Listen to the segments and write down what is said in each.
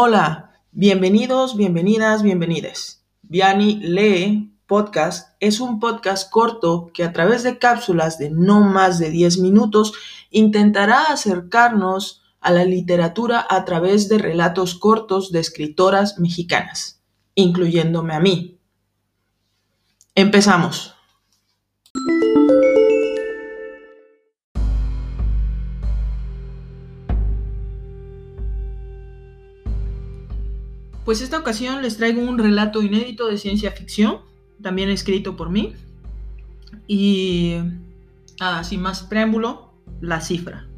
Hola, bienvenidos, bienvenidas, bienvenides. Viani Lee Podcast es un podcast corto que a través de cápsulas de no más de 10 minutos intentará acercarnos a la literatura a través de relatos cortos de escritoras mexicanas, incluyéndome a mí. Empezamos. Pues esta ocasión les traigo un relato inédito de ciencia ficción, también escrito por mí. Y sin más preámbulo, la cifra.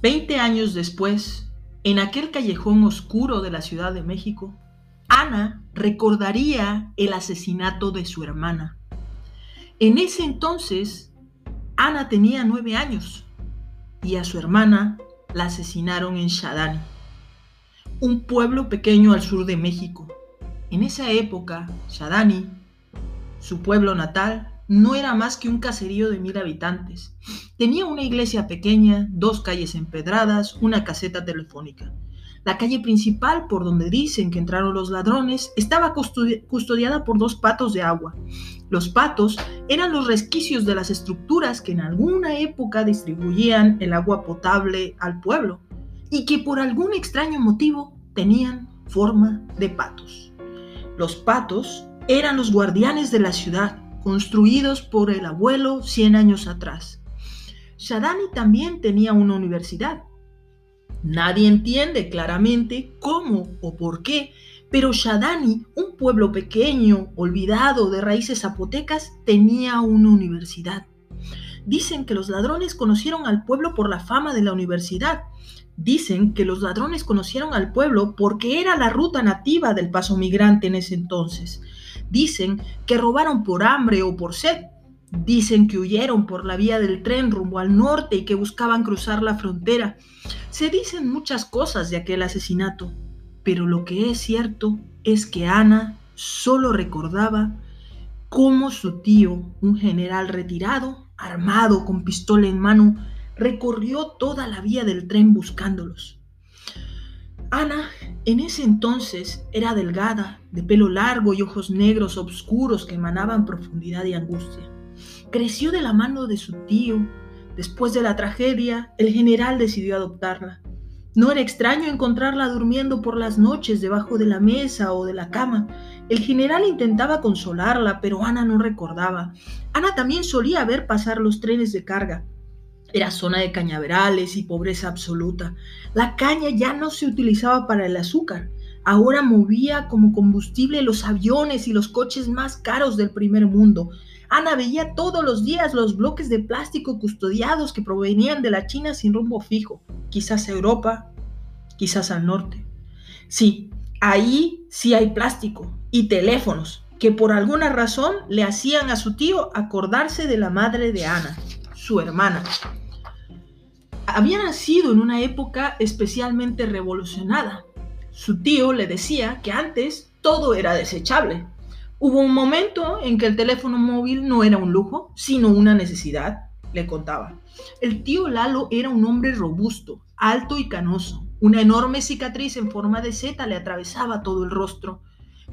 Veinte años después, en aquel callejón oscuro de la Ciudad de México, Ana recordaría el asesinato de su hermana. En ese entonces, Ana tenía nueve años y a su hermana la asesinaron en Shadani un pueblo pequeño al sur de México. En esa época, Shadani, su pueblo natal, no era más que un caserío de mil habitantes. Tenía una iglesia pequeña, dos calles empedradas, una caseta telefónica. La calle principal, por donde dicen que entraron los ladrones, estaba custodiada por dos patos de agua. Los patos eran los resquicios de las estructuras que en alguna época distribuían el agua potable al pueblo y que por algún extraño motivo tenían forma de patos. Los patos eran los guardianes de la ciudad, construidos por el abuelo 100 años atrás. Shadani también tenía una universidad. Nadie entiende claramente cómo o por qué, pero Shadani, un pueblo pequeño, olvidado de raíces zapotecas, tenía una universidad. Dicen que los ladrones conocieron al pueblo por la fama de la universidad. Dicen que los ladrones conocieron al pueblo porque era la ruta nativa del paso migrante en ese entonces. Dicen que robaron por hambre o por sed. Dicen que huyeron por la vía del tren rumbo al norte y que buscaban cruzar la frontera. Se dicen muchas cosas de aquel asesinato, pero lo que es cierto es que Ana solo recordaba cómo su tío, un general retirado, armado con pistola en mano, recorrió toda la vía del tren buscándolos. Ana en ese entonces era delgada, de pelo largo y ojos negros oscuros que emanaban profundidad y angustia. Creció de la mano de su tío. Después de la tragedia, el general decidió adoptarla. No era extraño encontrarla durmiendo por las noches debajo de la mesa o de la cama. El general intentaba consolarla, pero Ana no recordaba. Ana también solía ver pasar los trenes de carga. Era zona de cañaverales y pobreza absoluta. La caña ya no se utilizaba para el azúcar. Ahora movía como combustible los aviones y los coches más caros del primer mundo. Ana veía todos los días los bloques de plástico custodiados que provenían de la China sin rumbo fijo, quizás a Europa, quizás al norte. Sí, ahí sí hay plástico y teléfonos que por alguna razón le hacían a su tío acordarse de la madre de Ana, su hermana. Había nacido en una época especialmente revolucionada. Su tío le decía que antes todo era desechable, Hubo un momento en que el teléfono móvil no era un lujo, sino una necesidad, le contaba. El tío Lalo era un hombre robusto, alto y canoso. Una enorme cicatriz en forma de seta le atravesaba todo el rostro.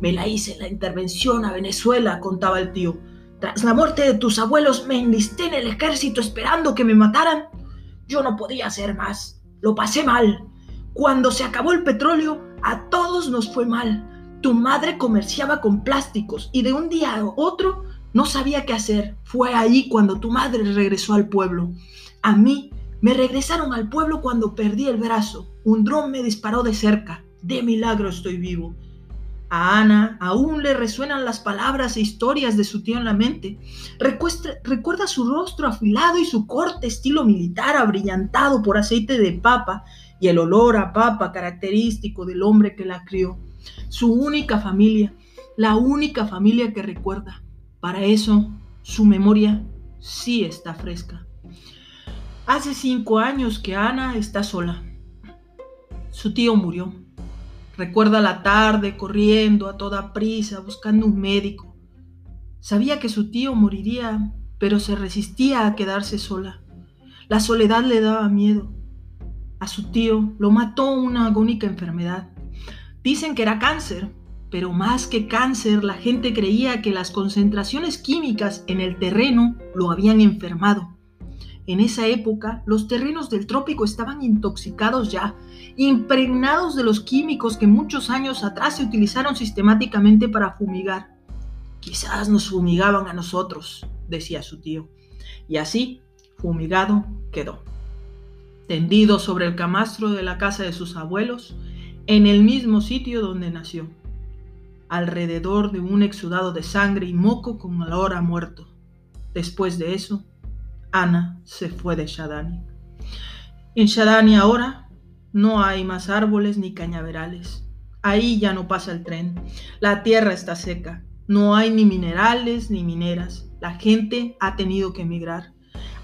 Me la hice en la intervención a Venezuela, contaba el tío. Tras la muerte de tus abuelos me enlisté en el ejército esperando que me mataran. Yo no podía hacer más. Lo pasé mal. Cuando se acabó el petróleo, a todos nos fue mal. Tu madre comerciaba con plásticos y de un día a otro no sabía qué hacer. Fue ahí cuando tu madre regresó al pueblo. A mí me regresaron al pueblo cuando perdí el brazo. Un dron me disparó de cerca. De milagro estoy vivo. A Ana aún le resuenan las palabras e historias de su tío en la mente. recuerda su rostro afilado y su corte estilo militar abrillantado por aceite de papa y el olor a papa característico del hombre que la crió su única familia, la única familia que recuerda. Para eso, su memoria sí está fresca. Hace cinco años que Ana está sola. Su tío murió. Recuerda la tarde corriendo a toda prisa buscando un médico. Sabía que su tío moriría, pero se resistía a quedarse sola. La soledad le daba miedo. A su tío lo mató una agónica enfermedad. Dicen que era cáncer, pero más que cáncer, la gente creía que las concentraciones químicas en el terreno lo habían enfermado. En esa época, los terrenos del trópico estaban intoxicados ya, impregnados de los químicos que muchos años atrás se utilizaron sistemáticamente para fumigar. Quizás nos fumigaban a nosotros, decía su tío. Y así, fumigado, quedó. Tendido sobre el camastro de la casa de sus abuelos, en el mismo sitio donde nació alrededor de un exudado de sangre y moco con olor a muerto. Después de eso, Ana se fue de Shadani. En Shadani ahora no hay más árboles ni cañaverales. Ahí ya no pasa el tren. La tierra está seca. No hay ni minerales ni mineras. La gente ha tenido que emigrar.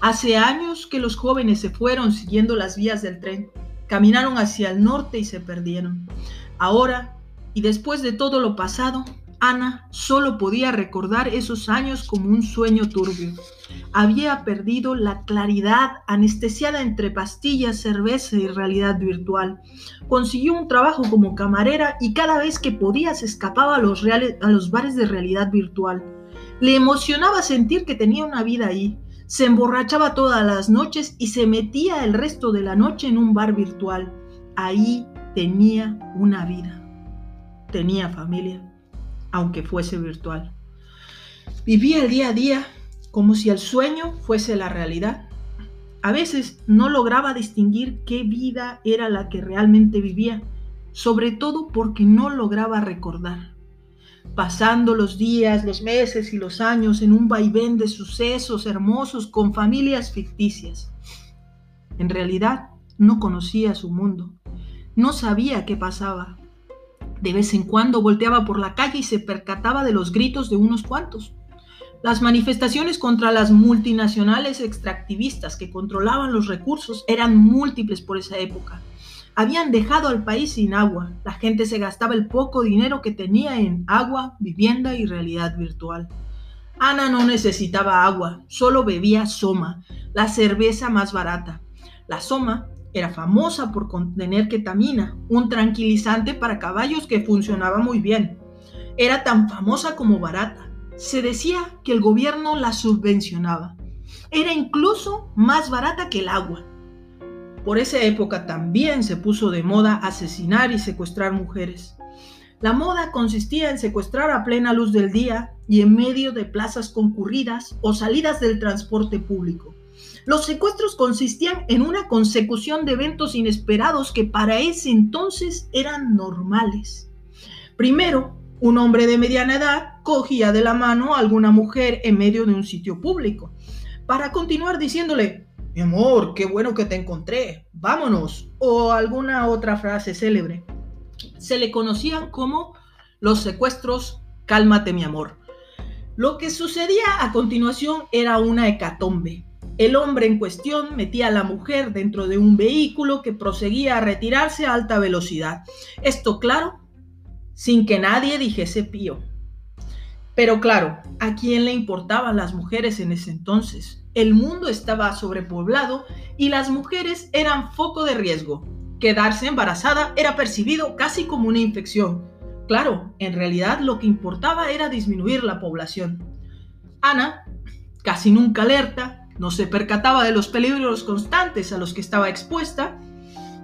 Hace años que los jóvenes se fueron siguiendo las vías del tren. Caminaron hacia el norte y se perdieron. Ahora y después de todo lo pasado, Ana solo podía recordar esos años como un sueño turbio. Había perdido la claridad anestesiada entre pastillas, cerveza y realidad virtual. Consiguió un trabajo como camarera y cada vez que podía se escapaba a los, a los bares de realidad virtual. Le emocionaba sentir que tenía una vida ahí. Se emborrachaba todas las noches y se metía el resto de la noche en un bar virtual. Ahí tenía una vida tenía familia, aunque fuese virtual. Vivía el día a día como si el sueño fuese la realidad. A veces no lograba distinguir qué vida era la que realmente vivía, sobre todo porque no lograba recordar. Pasando los días, los meses y los años en un vaivén de sucesos hermosos con familias ficticias. En realidad no conocía su mundo, no sabía qué pasaba, de vez en cuando volteaba por la calle y se percataba de los gritos de unos cuantos. Las manifestaciones contra las multinacionales extractivistas que controlaban los recursos eran múltiples por esa época. Habían dejado al país sin agua. La gente se gastaba el poco dinero que tenía en agua, vivienda y realidad virtual. Ana no necesitaba agua, solo bebía soma, la cerveza más barata. La soma era famosa por contener ketamina, un tranquilizante para caballos que funcionaba muy bien. Era tan famosa como barata. Se decía que el gobierno la subvencionaba. Era incluso más barata que el agua. Por esa época también se puso de moda asesinar y secuestrar mujeres. La moda consistía en secuestrar a plena luz del día y en medio de plazas concurridas o salidas del transporte público. Los secuestros consistían en una consecución de eventos inesperados que para ese entonces eran normales. Primero, un hombre de mediana edad cogía de la mano a alguna mujer en medio de un sitio público, para continuar diciéndole, mi amor, qué bueno que te encontré, vámonos, o alguna otra frase célebre. Se le conocían como los secuestros, cálmate mi amor. Lo que sucedía a continuación era una hecatombe. El hombre en cuestión metía a la mujer dentro de un vehículo que proseguía a retirarse a alta velocidad. Esto, claro, sin que nadie dijese pío. Pero claro, ¿a quién le importaban las mujeres en ese entonces? El mundo estaba sobrepoblado y las mujeres eran foco de riesgo. Quedarse embarazada era percibido casi como una infección. Claro, en realidad lo que importaba era disminuir la población. Ana, casi nunca alerta, no se percataba de los peligros constantes a los que estaba expuesta.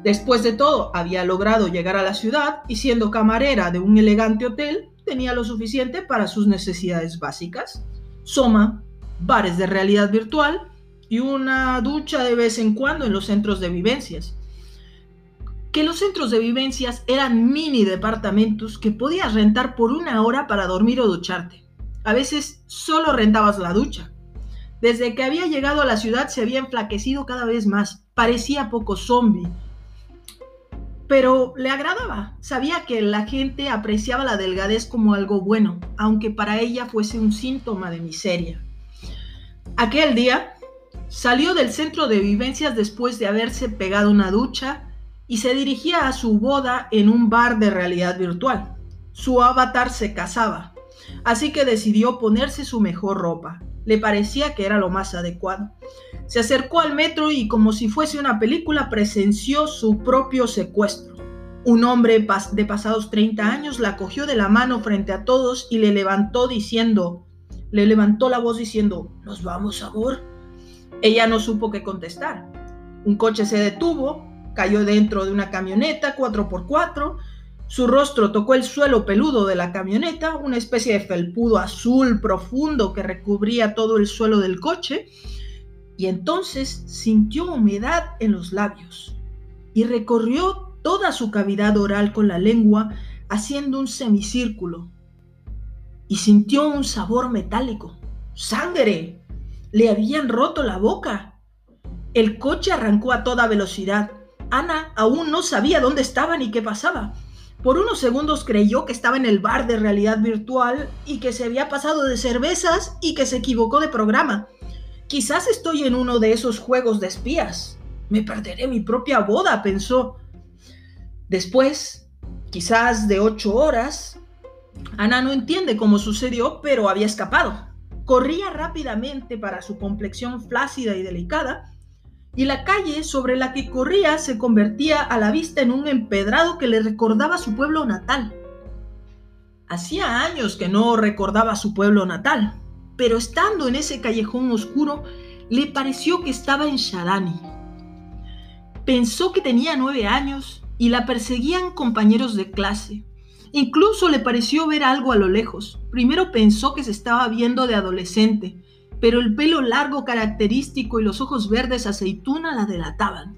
Después de todo, había logrado llegar a la ciudad y siendo camarera de un elegante hotel, tenía lo suficiente para sus necesidades básicas. Soma, bares de realidad virtual y una ducha de vez en cuando en los centros de vivencias. Que los centros de vivencias eran mini departamentos que podías rentar por una hora para dormir o ducharte. A veces solo rentabas la ducha desde que había llegado a la ciudad se había enflaquecido cada vez más, parecía poco zombie. Pero le agradaba, sabía que la gente apreciaba la delgadez como algo bueno, aunque para ella fuese un síntoma de miseria. Aquel día salió del centro de vivencias después de haberse pegado una ducha y se dirigía a su boda en un bar de realidad virtual. Su avatar se casaba, así que decidió ponerse su mejor ropa, le parecía que era lo más adecuado. Se acercó al metro y como si fuese una película presenció su propio secuestro. Un hombre de pasados 30 años la cogió de la mano frente a todos y le levantó diciendo, le levantó la voz diciendo, ¿nos vamos, amor? Ella no supo qué contestar. Un coche se detuvo, cayó dentro de una camioneta 4x4, su rostro tocó el suelo peludo de la camioneta, una especie de felpudo azul profundo que recubría todo el suelo del coche, y entonces sintió humedad en los labios y recorrió toda su cavidad oral con la lengua haciendo un semicírculo y sintió un sabor metálico. ¡Sangre! Le habían roto la boca. El coche arrancó a toda velocidad. Ana aún no sabía dónde estaba ni qué pasaba. Por unos segundos creyó que estaba en el bar de realidad virtual y que se había pasado de cervezas y que se equivocó de programa. Quizás estoy en uno de esos juegos de espías. Me perderé mi propia boda, pensó. Después, quizás de ocho horas, Ana no entiende cómo sucedió, pero había escapado. Corría rápidamente para su complexión flácida y delicada, y la calle sobre la que corría se convertía a la vista en un empedrado que le recordaba su pueblo natal. Hacía años que no recordaba su pueblo natal, pero estando en ese callejón oscuro, le pareció que estaba en Shadani. Pensó que tenía nueve años y la perseguían compañeros de clase. Incluso le pareció ver algo a lo lejos. Primero pensó que se estaba viendo de adolescente, pero el pelo largo característico y los ojos verdes aceituna la delataban.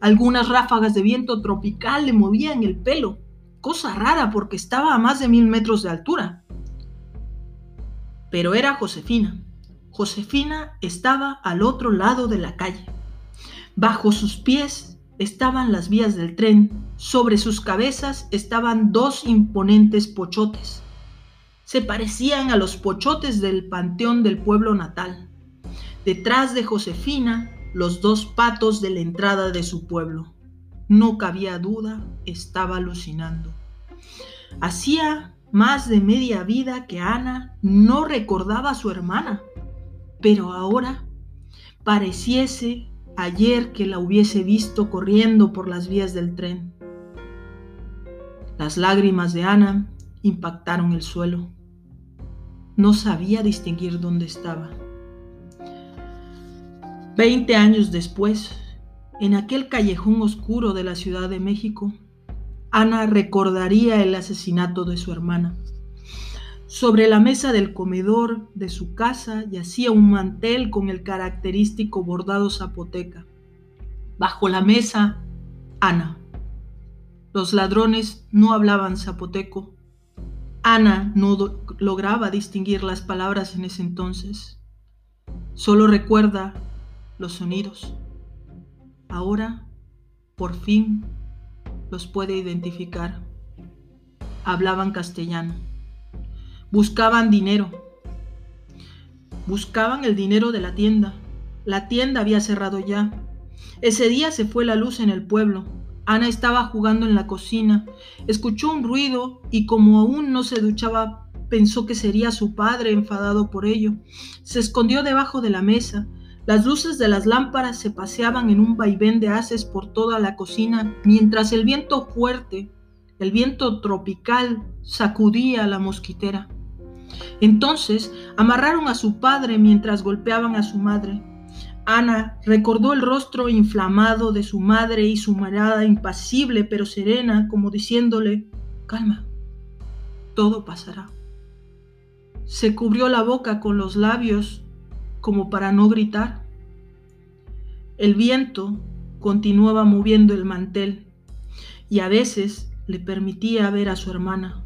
Algunas ráfagas de viento tropical le movían el pelo, cosa rara porque estaba a más de mil metros de altura. Pero era Josefina. Josefina estaba al otro lado de la calle. Bajo sus pies estaban las vías del tren, sobre sus cabezas estaban dos imponentes pochotes se parecían a los pochotes del panteón del pueblo natal. Detrás de Josefina, los dos patos de la entrada de su pueblo. No cabía duda, estaba alucinando. Hacía más de media vida que Ana no recordaba a su hermana, pero ahora pareciese ayer que la hubiese visto corriendo por las vías del tren. Las lágrimas de Ana impactaron el suelo. No sabía distinguir dónde estaba. Veinte años después, en aquel callejón oscuro de la Ciudad de México, Ana recordaría el asesinato de su hermana. Sobre la mesa del comedor de su casa yacía un mantel con el característico bordado zapoteca. Bajo la mesa, Ana. Los ladrones no hablaban zapoteco, Ana no lograba distinguir las palabras en ese entonces. Solo recuerda los sonidos. Ahora, por fin, los puede identificar. Hablaban castellano. Buscaban dinero. Buscaban el dinero de la tienda. La tienda había cerrado ya. Ese día se fue la luz en el pueblo. Ana estaba jugando en la cocina, escuchó un ruido y como aún no se duchaba, pensó que sería su padre enfadado por ello. Se escondió debajo de la mesa. Las luces de las lámparas se paseaban en un vaivén de haces por toda la cocina, mientras el viento fuerte, el viento tropical, sacudía la mosquitera. Entonces amarraron a su padre mientras golpeaban a su madre. Ana recordó el rostro inflamado de su madre y su mirada impasible pero serena, como diciéndole, calma, todo pasará. Se cubrió la boca con los labios como para no gritar. El viento continuaba moviendo el mantel y a veces le permitía ver a su hermana.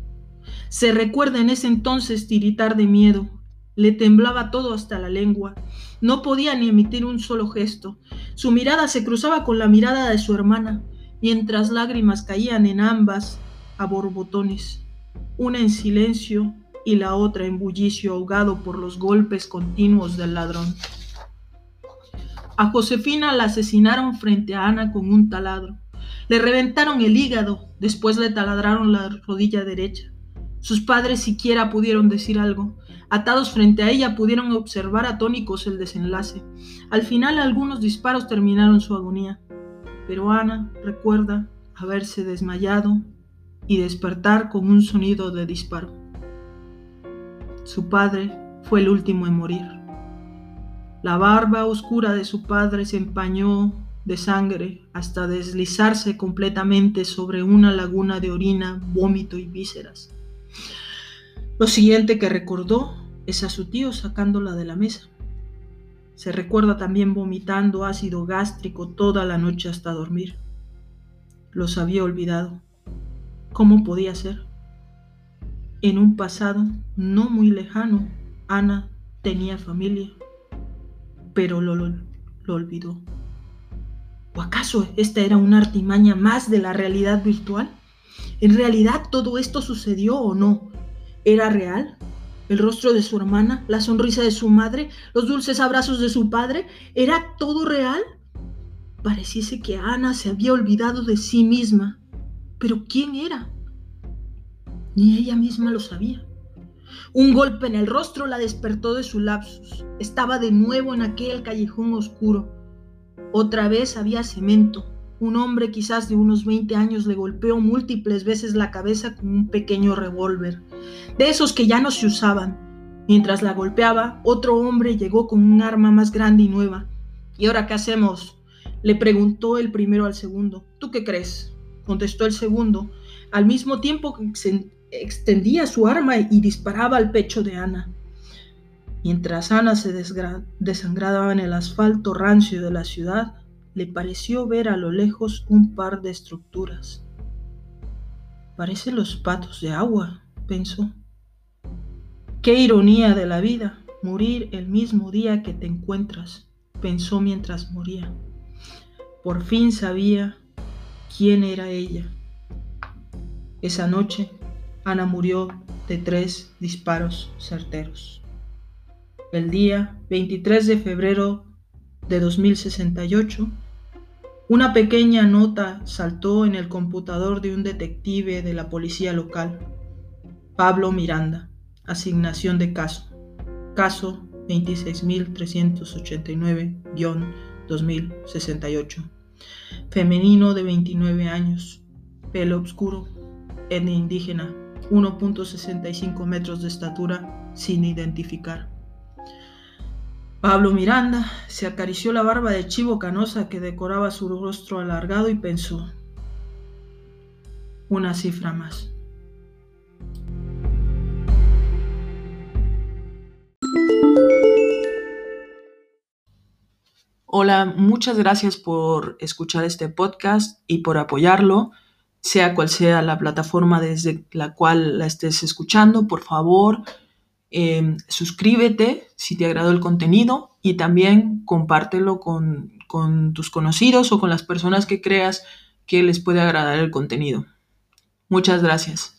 Se recuerda en ese entonces tiritar de miedo, le temblaba todo hasta la lengua. No podía ni emitir un solo gesto. Su mirada se cruzaba con la mirada de su hermana, mientras lágrimas caían en ambas a borbotones, una en silencio y la otra en bullicio ahogado por los golpes continuos del ladrón. A Josefina la asesinaron frente a Ana con un taladro. Le reventaron el hígado, después le taladraron la rodilla derecha. Sus padres siquiera pudieron decir algo. Atados frente a ella pudieron observar atónicos el desenlace. Al final algunos disparos terminaron su agonía, pero Ana recuerda haberse desmayado y despertar con un sonido de disparo. Su padre fue el último en morir. La barba oscura de su padre se empañó de sangre hasta deslizarse completamente sobre una laguna de orina, vómito y vísceras. Lo siguiente que recordó es a su tío sacándola de la mesa. Se recuerda también vomitando ácido gástrico toda la noche hasta dormir. Los había olvidado. ¿Cómo podía ser? En un pasado no muy lejano, Ana tenía familia, pero lo, lo, lo olvidó. ¿O acaso esta era una artimaña más de la realidad virtual? ¿En realidad todo esto sucedió o no? ¿Era real? ¿El rostro de su hermana? ¿La sonrisa de su madre? ¿Los dulces abrazos de su padre? ¿Era todo real? Pareciese que Ana se había olvidado de sí misma. Pero ¿quién era? Ni ella misma lo sabía. Un golpe en el rostro la despertó de su lapsus. Estaba de nuevo en aquel callejón oscuro. Otra vez había cemento, un hombre quizás de unos 20 años le golpeó múltiples veces la cabeza con un pequeño revólver, de esos que ya no se usaban. Mientras la golpeaba, otro hombre llegó con un arma más grande y nueva. ¿Y ahora qué hacemos? Le preguntó el primero al segundo. ¿Tú qué crees? contestó el segundo, al mismo tiempo que extendía su arma y disparaba al pecho de Ana. Mientras Ana se desangraba en el asfalto rancio de la ciudad, le pareció ver a lo lejos un par de estructuras. Parecen los patos de agua, pensó. Qué ironía de la vida, morir el mismo día que te encuentras, pensó mientras moría. Por fin sabía quién era ella. Esa noche, Ana murió de tres disparos certeros. El día 23 de febrero de 2068, una pequeña nota saltó en el computador de un detective de la policía local, Pablo Miranda, asignación de caso, caso 26389-2068, femenino de 29 años, pelo oscuro, etnia indígena, 1.65 metros de estatura, sin identificar. Pablo Miranda se acarició la barba de chivo canosa que decoraba su rostro alargado y pensó, una cifra más. Hola, muchas gracias por escuchar este podcast y por apoyarlo, sea cual sea la plataforma desde la cual la estés escuchando. Por favor, Em, suscríbete si te agradó el contenido y también compártelo con, con tus conocidos o con las personas que creas que les puede agradar el contenido. Muchas gracias.